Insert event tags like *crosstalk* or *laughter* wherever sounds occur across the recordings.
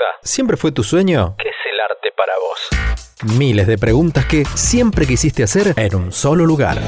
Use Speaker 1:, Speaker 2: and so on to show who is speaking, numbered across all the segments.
Speaker 1: cosa
Speaker 2: ¿Siempre fue tu sueño?
Speaker 1: ¿Qué es el arte para vos?
Speaker 2: Miles de preguntas que siempre quisiste hacer en un solo lugar.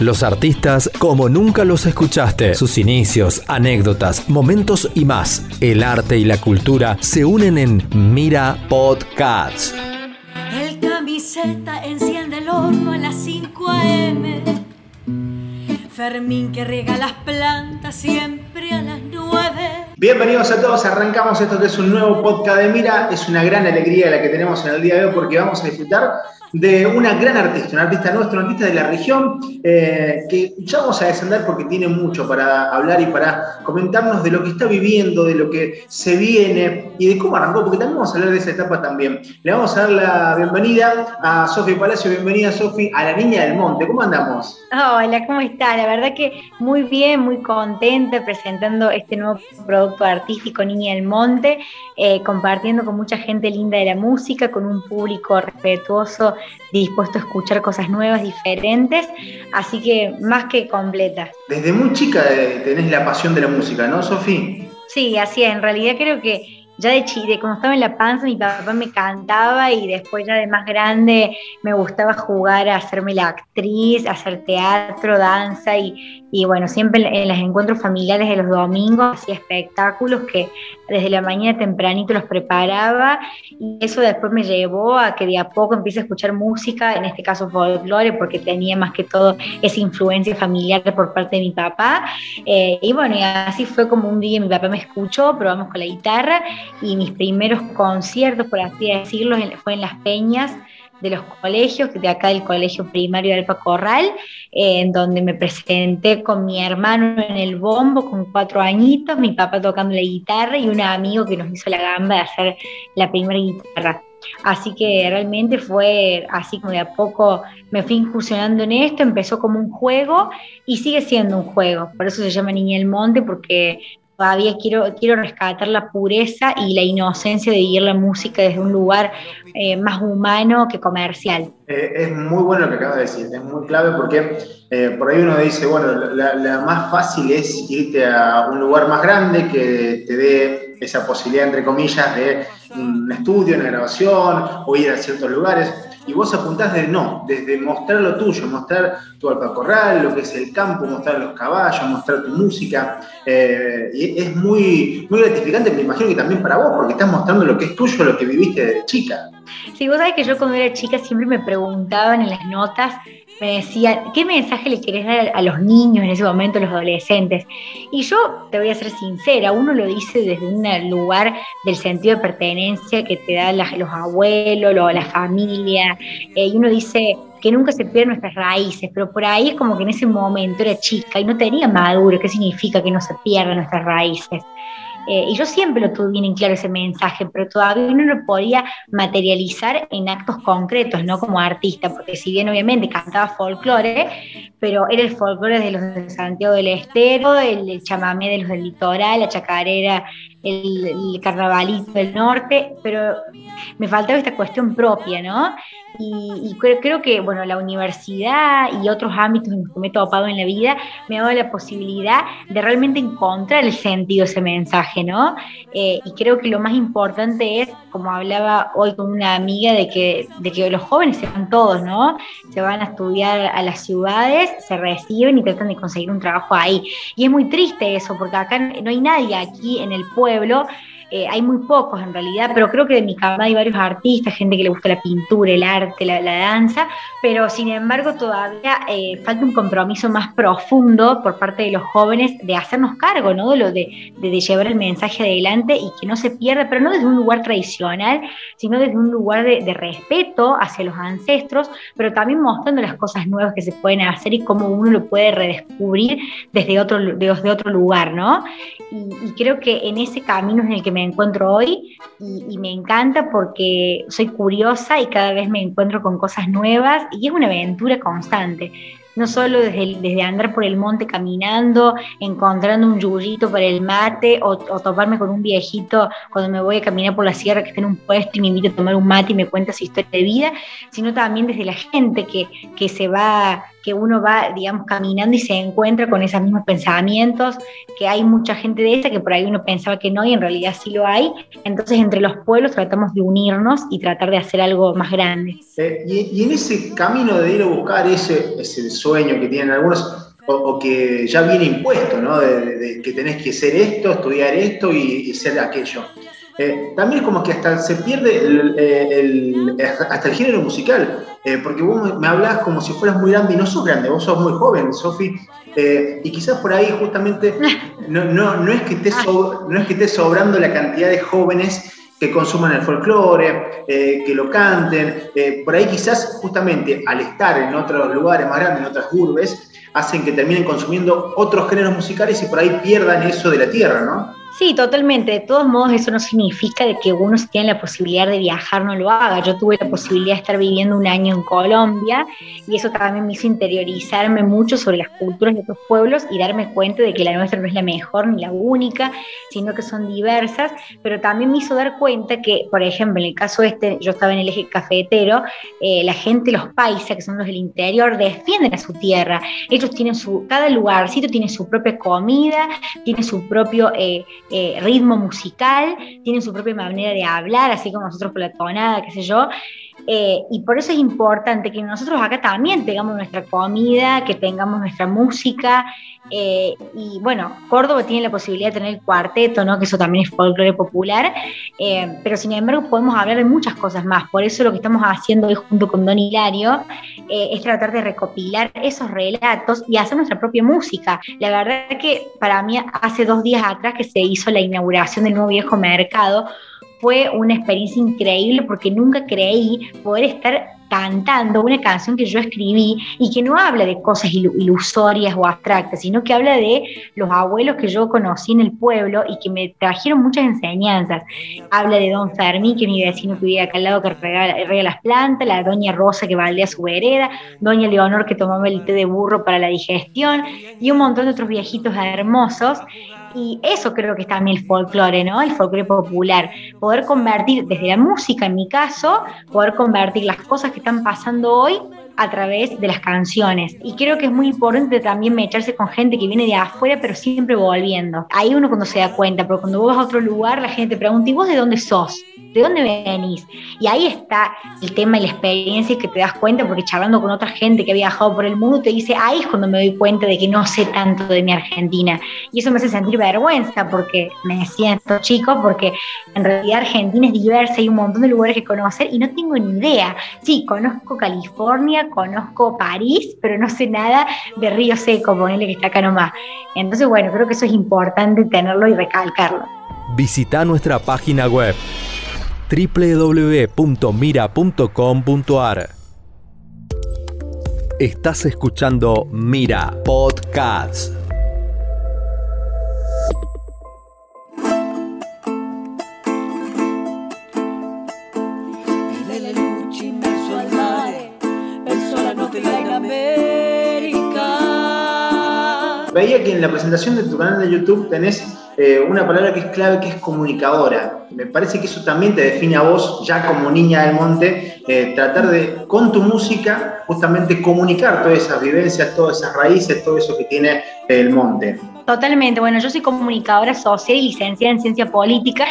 Speaker 2: Los artistas como nunca los escuchaste. Sus inicios, anécdotas, momentos y más. El arte y la cultura se unen en Mira Podcasts.
Speaker 3: El camiseta enciende el horno a las 5 a.m. Fermín que riega las plantas siempre a las 9.
Speaker 4: Bienvenidos a todos, arrancamos esto que es un nuevo podcast de Mira. Es una gran alegría la que tenemos en el día de hoy porque vamos a disfrutar de una gran artista, un artista nuestro, un artista de la región, eh, que ya vamos a descender porque tiene mucho para hablar y para comentarnos de lo que está viviendo, de lo que se viene y de cómo arrancó, porque también vamos a hablar de esa etapa también. Le vamos a dar la bienvenida a Sofi Palacio, bienvenida Sofi a la Niña del Monte, ¿cómo andamos?
Speaker 5: Hola, ¿cómo está? La verdad que muy bien, muy contenta presentando este nuevo producto artístico Niña del Monte, eh, compartiendo con mucha gente linda de la música, con un público respetuoso dispuesto a escuchar cosas nuevas, diferentes, así que más que completa.
Speaker 4: Desde muy chica eh, tenés la pasión de la música, ¿no, Sofi?
Speaker 5: Sí, así es, en realidad creo que ya de chile, como estaba en la panza, mi papá me cantaba y después ya de más grande me gustaba jugar a hacerme la actriz, hacer teatro, danza y, y bueno, siempre en los encuentros familiares de los domingos hacía espectáculos que desde la mañana tempranito los preparaba y eso después me llevó a que de a poco empiece a escuchar música, en este caso folclore, porque tenía más que todo esa influencia familiar por parte de mi papá. Eh, y bueno, así fue como un día mi papá me escuchó, probamos con la guitarra y mis primeros conciertos, por así decirlo, fue en las peñas de los colegios, de acá del colegio primario de Alpa Corral, eh, en donde me presenté con mi hermano en el bombo con cuatro añitos, mi papá tocando la guitarra y un amigo que nos hizo la gamba de hacer la primera guitarra. Así que realmente fue así como de a poco me fui incursionando en esto, empezó como un juego y sigue siendo un juego, por eso se llama Niña del Monte, porque todavía quiero, quiero rescatar la pureza y la inocencia de vivir la música desde un lugar eh, más humano que comercial.
Speaker 4: Eh, es muy bueno lo que acabas de decir, es muy clave porque eh, por ahí uno dice, bueno, la, más fácil es irte a un lugar más grande que te dé esa posibilidad, entre comillas, de un estudio, una grabación o ir a ciertos lugares y vos apuntás de no, desde mostrar lo tuyo, mostrar tu alpacorral, lo que es el campo, mostrar los caballos, mostrar tu música. Eh, y es muy, muy gratificante, me imagino que también para vos, porque estás mostrando lo que es tuyo, lo que viviste de chica.
Speaker 5: Sí, vos sabés que yo cuando era chica siempre me preguntaban en las notas me decía, ¿qué mensaje le querés dar a los niños en ese momento, a los adolescentes? Y yo te voy a ser sincera, uno lo dice desde un lugar del sentido de pertenencia que te dan los abuelos, la familia, eh, y uno dice que nunca se pierdan nuestras raíces, pero por ahí es como que en ese momento era chica y no tenía maduro qué significa que no se pierdan nuestras raíces. Eh, y yo siempre lo tuve bien en claro ese mensaje, pero todavía no lo podía materializar en actos concretos, no como artista, porque si bien obviamente cantaba folclore, pero era el folclore de los de Santiago del Estero, el, chamamé de los del litoral, la chacarera, el, el carnavalito del norte, pero me faltaba esta cuestión propia, ¿no? Y, creo, que, bueno, la universidad y otros ámbitos en los que me he topado en la vida me ha dado la posibilidad de realmente encontrar el sentido de ese mensaje, ¿no? Eh, y creo que lo más importante es, como hablaba hoy con una amiga, de que, de que los jóvenes se van todos, ¿no? Se van a estudiar a las ciudades, se reciben y tratan de conseguir un trabajo ahí. Y es muy triste eso, porque acá no hay nadie aquí en el pueblo pueblo eh, hay muy pocos en realidad, pero creo que de mi camada hay varios artistas, gente que le gusta la pintura, el arte, la, danza, pero sin embargo todavía eh, falta un compromiso más profundo por parte de los jóvenes de hacernos cargo, ¿no? De, lo de, de, llevar el mensaje adelante y que no se pierda, pero no desde un lugar tradicional, sino desde un lugar de, respeto hacia los ancestros, pero también mostrando las cosas nuevas que se pueden hacer y cómo uno lo puede redescubrir desde otro, desde otro lugar, ¿no? Y, y creo que en ese camino es en el que me encuentro hoy y, me encanta porque soy curiosa y cada vez me encuentro con cosas nuevas y es una aventura constante. No solo desde, andar por el monte caminando, encontrando un yuyito para el mate o, toparme con un viejito cuando me voy a caminar por la sierra que está en un puesto y me invita a tomar un mate y me cuenta su historia de vida, sino también desde la gente que, que se va que uno va, digamos, caminando y se encuentra con esos mismos pensamientos, que hay mucha gente de esa que por ahí uno pensaba que no y en realidad sí lo hay. Entonces entre los pueblos tratamos de unirnos y tratar de hacer algo más grande.
Speaker 4: Eh, y, en ese camino de ir a buscar ese, ese sueño que tienen algunos, o, que ya viene impuesto, ¿no? De, que tenés que ser esto, estudiar esto y, ser aquello. Eh, también como que hasta se pierde el, hasta el género musical, eh, porque vos me hablas como si fueras muy grande y no sos grande, vos sos muy joven, Sofi, eh, y quizás por ahí justamente *laughs* no, no, no, es que esté no es que esté sobrando la cantidad de jóvenes que consuman el folclore, que lo canten, por ahí quizás justamente al estar en otros lugares más grandes, en otras urbes, hacen que terminen consumiendo otros géneros musicales y por ahí pierdan eso de la tierra, ¿no?
Speaker 5: Sí, totalmente. De todos modos, eso no significa de que uno si tiene la posibilidad de viajar no lo haga. Yo tuve la posibilidad de estar viviendo un año en Colombia y eso también me hizo interiorizarme mucho sobre las culturas de otros pueblos y darme cuenta de que la nuestra no es la mejor ni la única, sino que son diversas. Pero también me hizo dar cuenta que, por ejemplo, en el caso este, yo estaba en el eje cafetero, eh, la gente, los paisas, que son los del interior, defienden a su tierra. Ellos tienen su, cada lugarcito tiene su propia comida, tiene su propio... Eh, eh, ritmo musical, tienen su propia manera de hablar, así como nosotros con la tonada, qué sé yo. Eh, y por eso es importante que nosotros acá también tengamos nuestra comida, que tengamos nuestra música. Eh, y bueno, Córdoba tiene la posibilidad de tener el cuarteto, ¿no? que eso también es folclore popular, eh, pero sin embargo podemos hablar de muchas cosas más. Por eso lo que estamos haciendo hoy junto con Don Hilario es tratar de recopilar esos relatos y hacer nuestra propia música. La verdad que para mí hace dos días atrás que se hizo la inauguración del nuevo viejo mercado, fue una experiencia increíble porque nunca creí poder estar cantando una canción que yo escribí y que no habla de cosas ilusorias o abstractas, sino que habla de los abuelos que yo conocí en el pueblo y que me trajeron muchas enseñanzas. Habla de don Fermín, que es mi vecino que vive acá al lado, que rega, las plantas, la doña Rosa que baldea su vereda, doña Leonor que tomaba el té de burro para la digestión y un montón de otros viejitos hermosos y eso creo que es también el folclore, ¿no? El folclore popular. Poder convertir, desde la música en mi caso, poder convertir las cosas que están pasando hoy a través de las canciones. Y creo que es muy importante también echarse con gente que viene de afuera, pero siempre volviendo. Ahí uno cuando se da cuenta, pero cuando vos vas a otro lugar, la gente te pregunta, ¿y vos de dónde sos? ¿De dónde venís? Y ahí está el tema y la experiencia que te das cuenta, porque charlando con otra gente que ha viajado por el mundo, te dice, ahí es cuando me doy cuenta de que no sé tanto de mi Argentina. Y eso me hace sentir vergüenza, porque me estos chicos, porque en realidad Argentina es diversa, hay un montón de lugares que conocer y no tengo ni idea. Sí, conozco California, conozco París, pero no sé nada de Río Seco, ponele que está acá nomás. Entonces, bueno, creo que eso es importante tenerlo y recalcarlo.
Speaker 2: Visita nuestra página web www.mira.com.ar. Estás escuchando Mira Podcasts.
Speaker 4: Veía que en la presentación de tu canal de YouTube tenés eh, una palabra que es clave, que es comunicadora. Me parece que eso también te define a vos, ya como niña del monte, eh, tratar de, con tu música, justamente comunicar todas esas vivencias, todas esas raíces, todo eso que tiene el monte.
Speaker 5: Totalmente. Bueno, yo soy comunicadora social y licenciada en ciencia política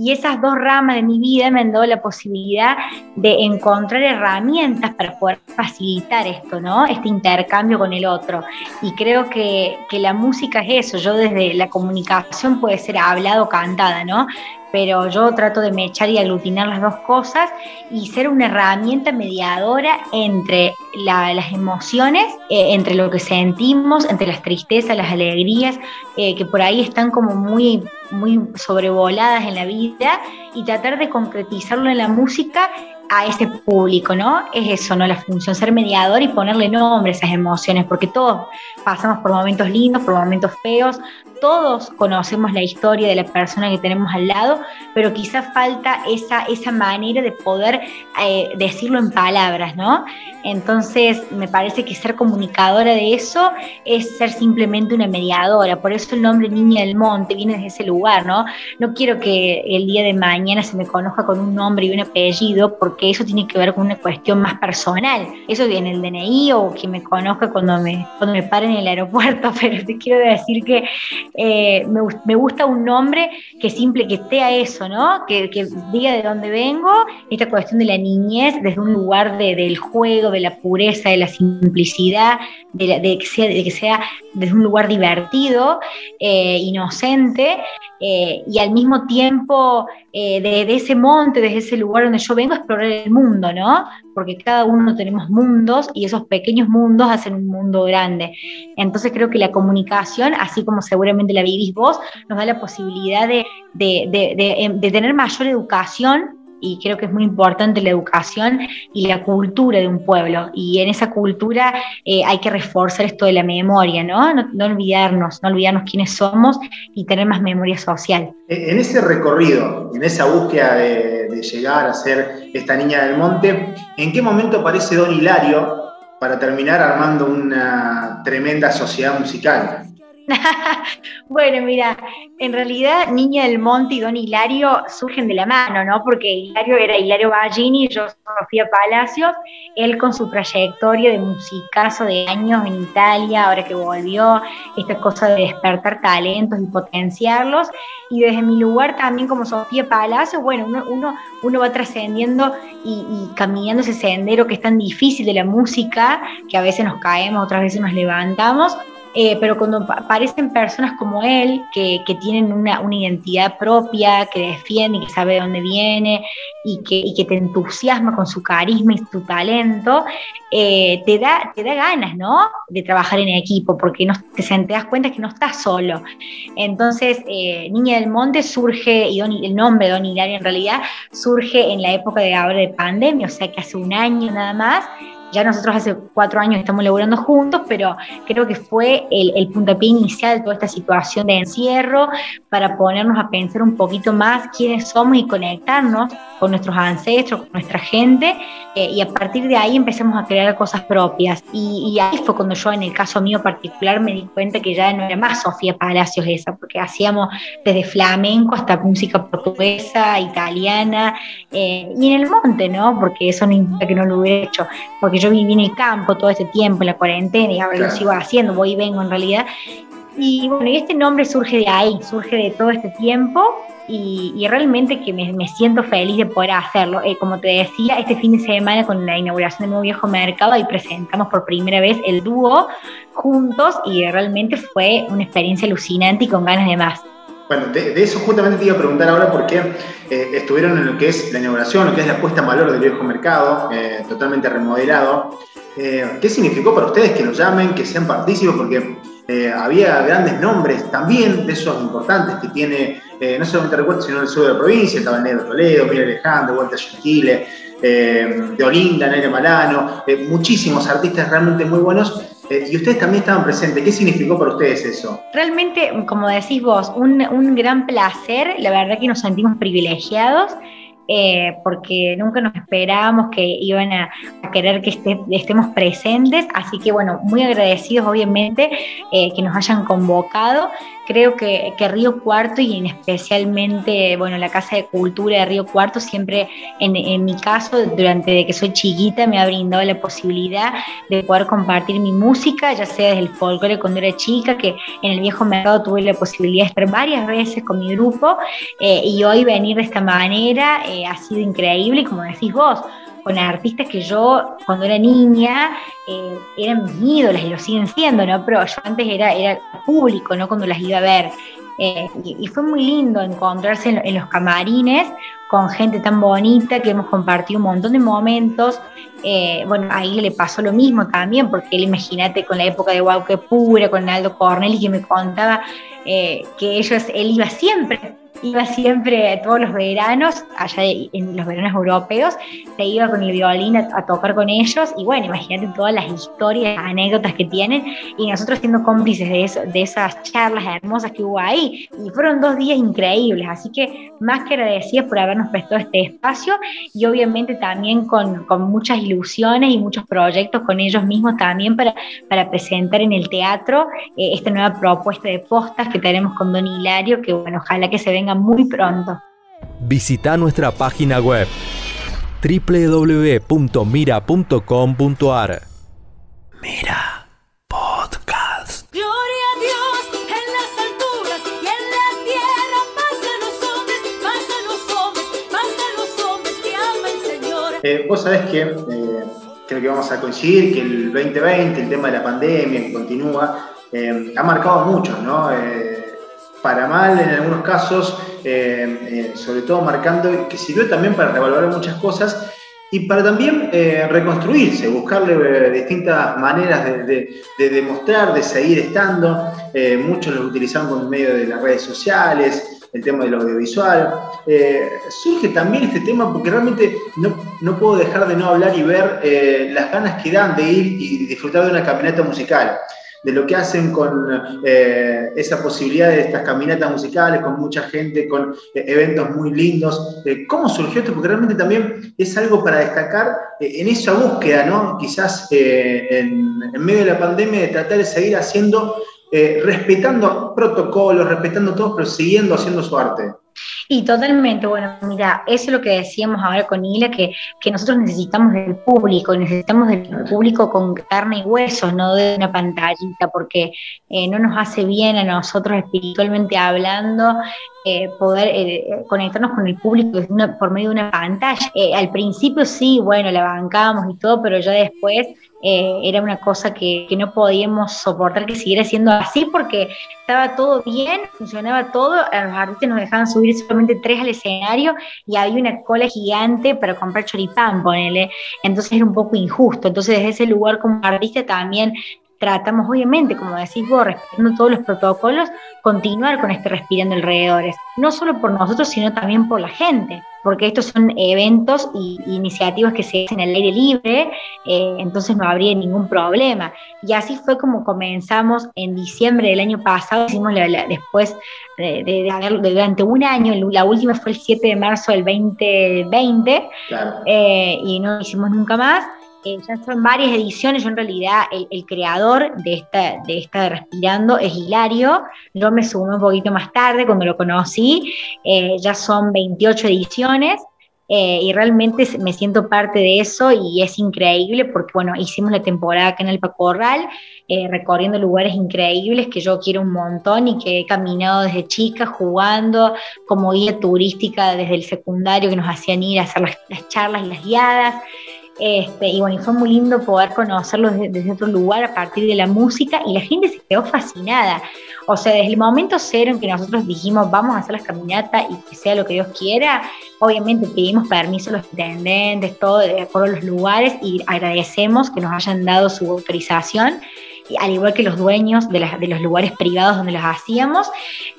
Speaker 5: y esas dos ramas de mi vida me han dado la posibilidad de encontrar herramientas para poder facilitar esto, ¿no? Este intercambio con el otro. Y creo que, que la música es eso. Yo desde la comunicación puede ser hablado o cantada, ¿no? Pero yo trato de mechar y aglutinar las dos cosas y ser una herramienta mediadora entre las emociones, eh, entre lo que sentimos, entre las tristezas, las alegrías, eh, que por ahí están como muy, muy sobrevoladas en la vida, y tratar de concretizarlo en la música a ese público, ¿no? Es eso, ¿no? La función, ser mediador y ponerle nombre a esas emociones, porque todos pasamos por momentos lindos, por momentos feos, todos conocemos la historia de la persona que tenemos al lado, pero quizás falta esa, esa manera de poder eh, decirlo en palabras, ¿no? Entonces, me parece que ser comunicadora de eso es ser simplemente una mediadora. Por eso el nombre Niña del Monte viene de ese lugar, ¿no? No quiero que el día de mañana se me conozca con un nombre y un apellido, porque eso tiene que ver con una cuestión más personal. Eso viene el DNI o que me conozca cuando me, cuando me paren en el aeropuerto, *laughs* pero te quiero decir que eh, me, gusta un nombre que simple, que esté a eso, ¿no? Que, diga de dónde vengo, esta cuestión de la niñez desde un lugar del juego, de la pureza, de la simplicidad, de, que, sea, de que, sea, desde un lugar divertido, eh, inocente, eh, y al mismo tiempo eh, de, ese monte, desde ese lugar donde yo vengo, a explorar el mundo, ¿no? Porque cada uno tenemos mundos y esos pequeños mundos hacen un mundo grande. Entonces creo que la comunicación, así como seguramente la vivís vos, nos da la posibilidad de, de tener mayor educación y creo que es muy importante la educación y la cultura de un pueblo. Y en esa cultura eh, hay que reforzar esto de la memoria, ¿no? ¿no? olvidarnos, no olvidarnos quiénes somos y tener más memoria social.
Speaker 4: En ese recorrido, en esa búsqueda de, de llegar a ser esta niña del monte, ¿en qué momento aparece Don Hilario para terminar armando una tremenda sociedad musical? *laughs*
Speaker 5: bueno, mira, en realidad Niña del Monte y Don Hilario surgen de la mano, ¿no? Porque Hilario era Hilario Ballini, yo Sofía Palacios, él con su trayectoria de musicazo de años en Italia, ahora que volvió, esta cosa de despertar talentos y potenciarlos, y desde mi lugar también como Sofía Palacios, bueno, uno, uno, va trascendiendo y, y caminando ese sendero que es tan difícil de la música, que a veces nos caemos, otras veces nos levantamos, eh, pero cuando aparecen personas como él, que, que tienen una, una, identidad propia, que defiende y que sabe de dónde viene y que, y que te entusiasma con su carisma y su talento, eh, te, da, te da ganas, ¿no? De trabajar en equipo, porque no, te, te das cuenta que no estás solo. Entonces, eh, Niña del Monte surge, y el nombre de Don Hilario en realidad, surge en la época de ahora de pandemia, o sea que hace un año nada más, ya nosotros hace cuatro años estamos laburando juntos, pero creo que fue el, el puntapié inicial de toda esta situación de encierro para ponernos a pensar un poquito más quiénes somos y conectarnos con nuestros ancestros, con nuestra gente, eh, y a partir de ahí empezamos a crear cosas propias. Y, ahí fue cuando yo, en el caso mío particular, me di cuenta que ya no era más Sofía Palacios esa, porque hacíamos desde flamenco hasta música portuguesa, italiana, eh, y en el monte, ¿no? Porque eso no implica que no lo hubiera hecho, porque yo viví en el campo todo este tiempo, en la cuarentena, y ahora lo sigo haciendo, voy y vengo en realidad. Y bueno, y este nombre surge de ahí, surge de todo este tiempo y, realmente que me, siento feliz de poder hacerlo. Eh, como te decía, este fin de semana con la inauguración del nuevo viejo mercado, ahí presentamos por primera vez el dúo juntos y realmente fue una experiencia alucinante y con ganas de más.
Speaker 4: Bueno, de, eso justamente te iba a preguntar ahora porque eh, estuvieron en lo que es la inauguración, lo que es la puesta en valor del viejo mercado, eh, totalmente remodelado. ¿Qué significó para ustedes que lo llamen, que sean partícipes? Porque había grandes nombres también de esos importantes que tiene eh, no solamente recuerdo, sino del sur de la provincia, estaba el Negro Toledo, Miguel Alejandro, Walter Gentile, eh, de Olinda, Neire Malano, eh, muchísimos artistas realmente muy buenos. Y ustedes también estaban presentes. ¿Qué significó para ustedes eso?
Speaker 5: Realmente, como decís vos, un, un gran placer. La verdad que nos sentimos privilegiados. porque nunca nos esperábamos que iban a, querer que estemos presentes, así que bueno, muy agradecidos obviamente que nos hayan convocado creo que, que, Río Cuarto y en especialmente, bueno, la Casa de Cultura de Río Cuarto siempre, en, en, mi caso, durante que soy chiquita, me ha brindado la posibilidad de poder compartir mi música, ya sea desde el folclore cuando era chica, que en el viejo mercado tuve la posibilidad de estar varias veces con mi grupo, eh, y hoy venir de esta manera eh, ha sido increíble, y como decís vos, con artistas que yo cuando era niña eh, eran mis ídolas y lo siguen siendo, ¿no? Pero yo antes era, era público, ¿no? Cuando las iba a ver. Eh, y, fue muy lindo encontrarse en, los camarines con gente tan bonita que hemos compartido un montón de momentos. Eh, bueno, ahí le pasó lo mismo también, porque él, imagínate, con la época de Guauque Pura, con Aldo Corneli, que me contaba que ellos, él iba siempre iba siempre todos los veranos, allá en los veranos europeos, se iba con el violín a, tocar con ellos y bueno, imagínate todas las historias, anécdotas que tienen y nosotros siendo cómplices de, eso, de esas charlas hermosas que hubo ahí y fueron dos días increíbles, así que más que agradecidas por habernos prestado este espacio y obviamente también con, con muchas ilusiones y muchos proyectos con ellos mismos también para, para presentar en el teatro eh, esta nueva propuesta de postas que tenemos con Don Hilario, que bueno, ojalá que se venga muy pronto.
Speaker 2: Visita nuestra página web www.mira.com.ar Mira Podcast.
Speaker 3: Gloria a Dios en las alturas y en la tierra, paz a los hombres, paz a los hombres, paz a los hombres que ama el Señor.
Speaker 4: Eh, vos sabés que eh, creo que vamos a coincidir que el 2020, el tema de la pandemia que continúa, eh, ha marcado mucho, ¿no? Eh, para mal en algunos casos, eh, sobre todo marcando que sirvió también para revaluar muchas cosas y para también reconstruirse, buscarle distintas maneras de, demostrar, de seguir estando. muchos lo utilizan por medio de las redes sociales, el tema del audiovisual. surge también este tema porque realmente no, no, puedo dejar de no hablar y ver las ganas que dan de ir y disfrutar de una caminata musical de lo que hacen con eh, esa posibilidad de estas caminatas musicales, con mucha gente, con eh, eventos muy lindos. Eh, ¿Cómo surgió esto? Porque realmente también es algo para destacar en esa búsqueda, ¿no? Quizás en, medio de la pandemia, de tratar de seguir haciendo, respetando protocolos, respetando todo, pero siguiendo haciendo su arte.
Speaker 5: Y totalmente, bueno, mira, eso es lo que decíamos ahora con Hila, que, que nosotros necesitamos del público, necesitamos del público con carne y huesos, no de una pantallita, porque eh, no nos hace bien a nosotros espiritualmente hablando eh, poder eh, conectarnos con el público por medio de una pantalla. al principio sí, bueno, la bancábamos y todo, pero ya después eh, era una cosa que, no podíamos soportar que siguiera siendo así porque estaba todo bien, funcionaba todo, los artistas nos dejaban subir solamente tres al escenario y había una cola gigante para comprar choripán, ponele, entonces era un poco injusto, entonces desde ese lugar como artista también tratamos, obviamente, como decís vos, respetando todos los protocolos, continuar con este Respirando Alrededores, no solo por nosotros, sino también por la gente, porque estos son eventos e iniciativas que se hacen al aire libre, eh, entonces no habría ningún problema. Y así fue como comenzamos en diciembre del año pasado, hicimos después de, de, durante un año, la última fue el 7 de marzo del 2020, eh, y no hicimos nunca más. Eh, ya son varias ediciones, yo en realidad el, creador de esta, de esta Respirando es Hilario, yo me sumé un poquito más tarde cuando lo conocí, eh, ya son 28 ediciones eh, y realmente me siento parte de eso y es increíble porque bueno, hicimos la temporada acá en el Pacorral, recorriendo lugares increíbles que yo quiero un montón y que he caminado desde chica jugando como guía turística desde el secundario que nos hacían ir a hacer las, las charlas y las guiadas. Este, y bueno, fue muy lindo poder conocerlos desde, otro lugar a partir de la música y la gente se quedó fascinada. O sea, desde el momento cero en que nosotros dijimos vamos a hacer las caminatas y que sea lo que Dios quiera, obviamente pedimos permiso a los intendentes, todo de acuerdo a los lugares y agradecemos que nos hayan dado su autorización al igual que los dueños de, los lugares privados donde los hacíamos,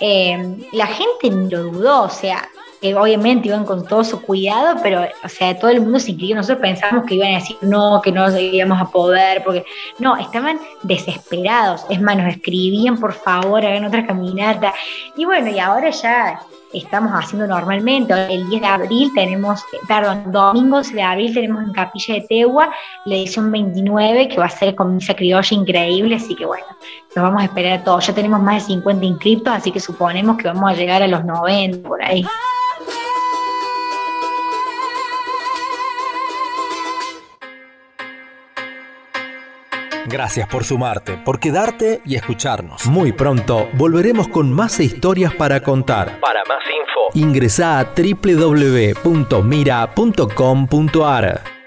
Speaker 5: eh, la gente lo dudó, o sea, que obviamente iban con todo su cuidado, pero, o sea, todo el mundo se incluyó. Nosotros pensamos que iban a decir no, que no íbamos a poder, porque no, estaban desesperados. Es más, nos escribían, por favor, hagan otra caminata. Y bueno, y ahora ya estamos haciendo normalmente. El 10 de abril tenemos, perdón, domingo 11 de abril tenemos en Capilla de Tegua la edición 29, que va a ser con misa criolla increíble, así que bueno, nos vamos a esperar a todos. Ya tenemos más de 50 inscriptos, así que suponemos que vamos a llegar a los 90 por ahí.
Speaker 2: Gracias por sumarte, por quedarte y escucharnos. Muy pronto volveremos con más historias para contar.
Speaker 1: Para más info,
Speaker 2: ingresa a www.mira.com.ar.